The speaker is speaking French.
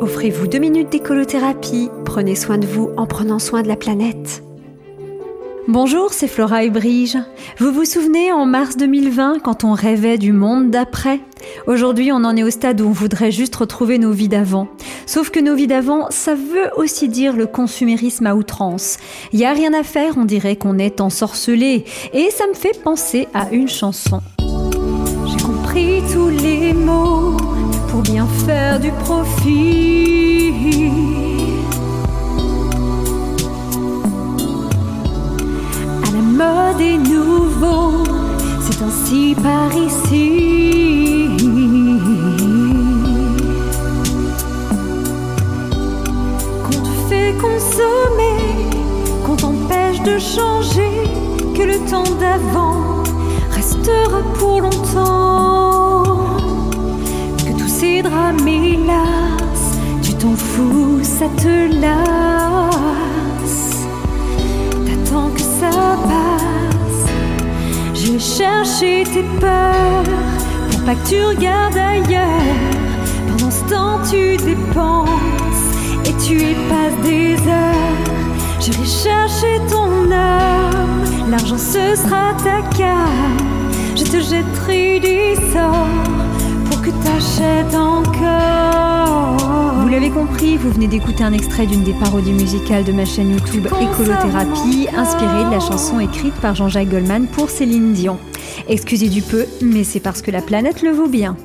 Offrez-vous deux minutes d'écolothérapie. Prenez soin de vous en prenant soin de la planète. Bonjour, c'est Flora et Brige. Vous vous souvenez en mars 2020 quand on rêvait du monde d'après? Aujourd'hui, on en est au stade où on voudrait juste retrouver nos vies d'avant. Sauf que nos vies d'avant, ça veut aussi dire le consumérisme à outrance. Il y a rien à faire, on dirait qu'on est ensorcelé. Et ça me fait penser à une chanson. J'ai compris tous les mots pour bien faire du profit. À la mode et nouveau, c'est ainsi par ici. Qu'on te fait consommer, qu'on t'empêche de changer, que le temps d'avant restera pour longtemps drames hélas, tu t'en fous, ça te lasse. T'attends que ça passe. J'ai cherché tes peurs pour pas que tu regardes ailleurs. Pendant ce temps, tu dépenses et tu y passes des heures. J'irai chercher ton âme, l'argent ce sera ta carte. Je te jetterai des sorts encore. Vous l'avez compris, vous venez d'écouter un extrait d'une des parodies musicales de ma chaîne YouTube Écolothérapie, inspirée de la chanson écrite par Jean-Jacques Goldman pour Céline Dion. Excusez du peu, mais c'est parce que la planète le vaut bien.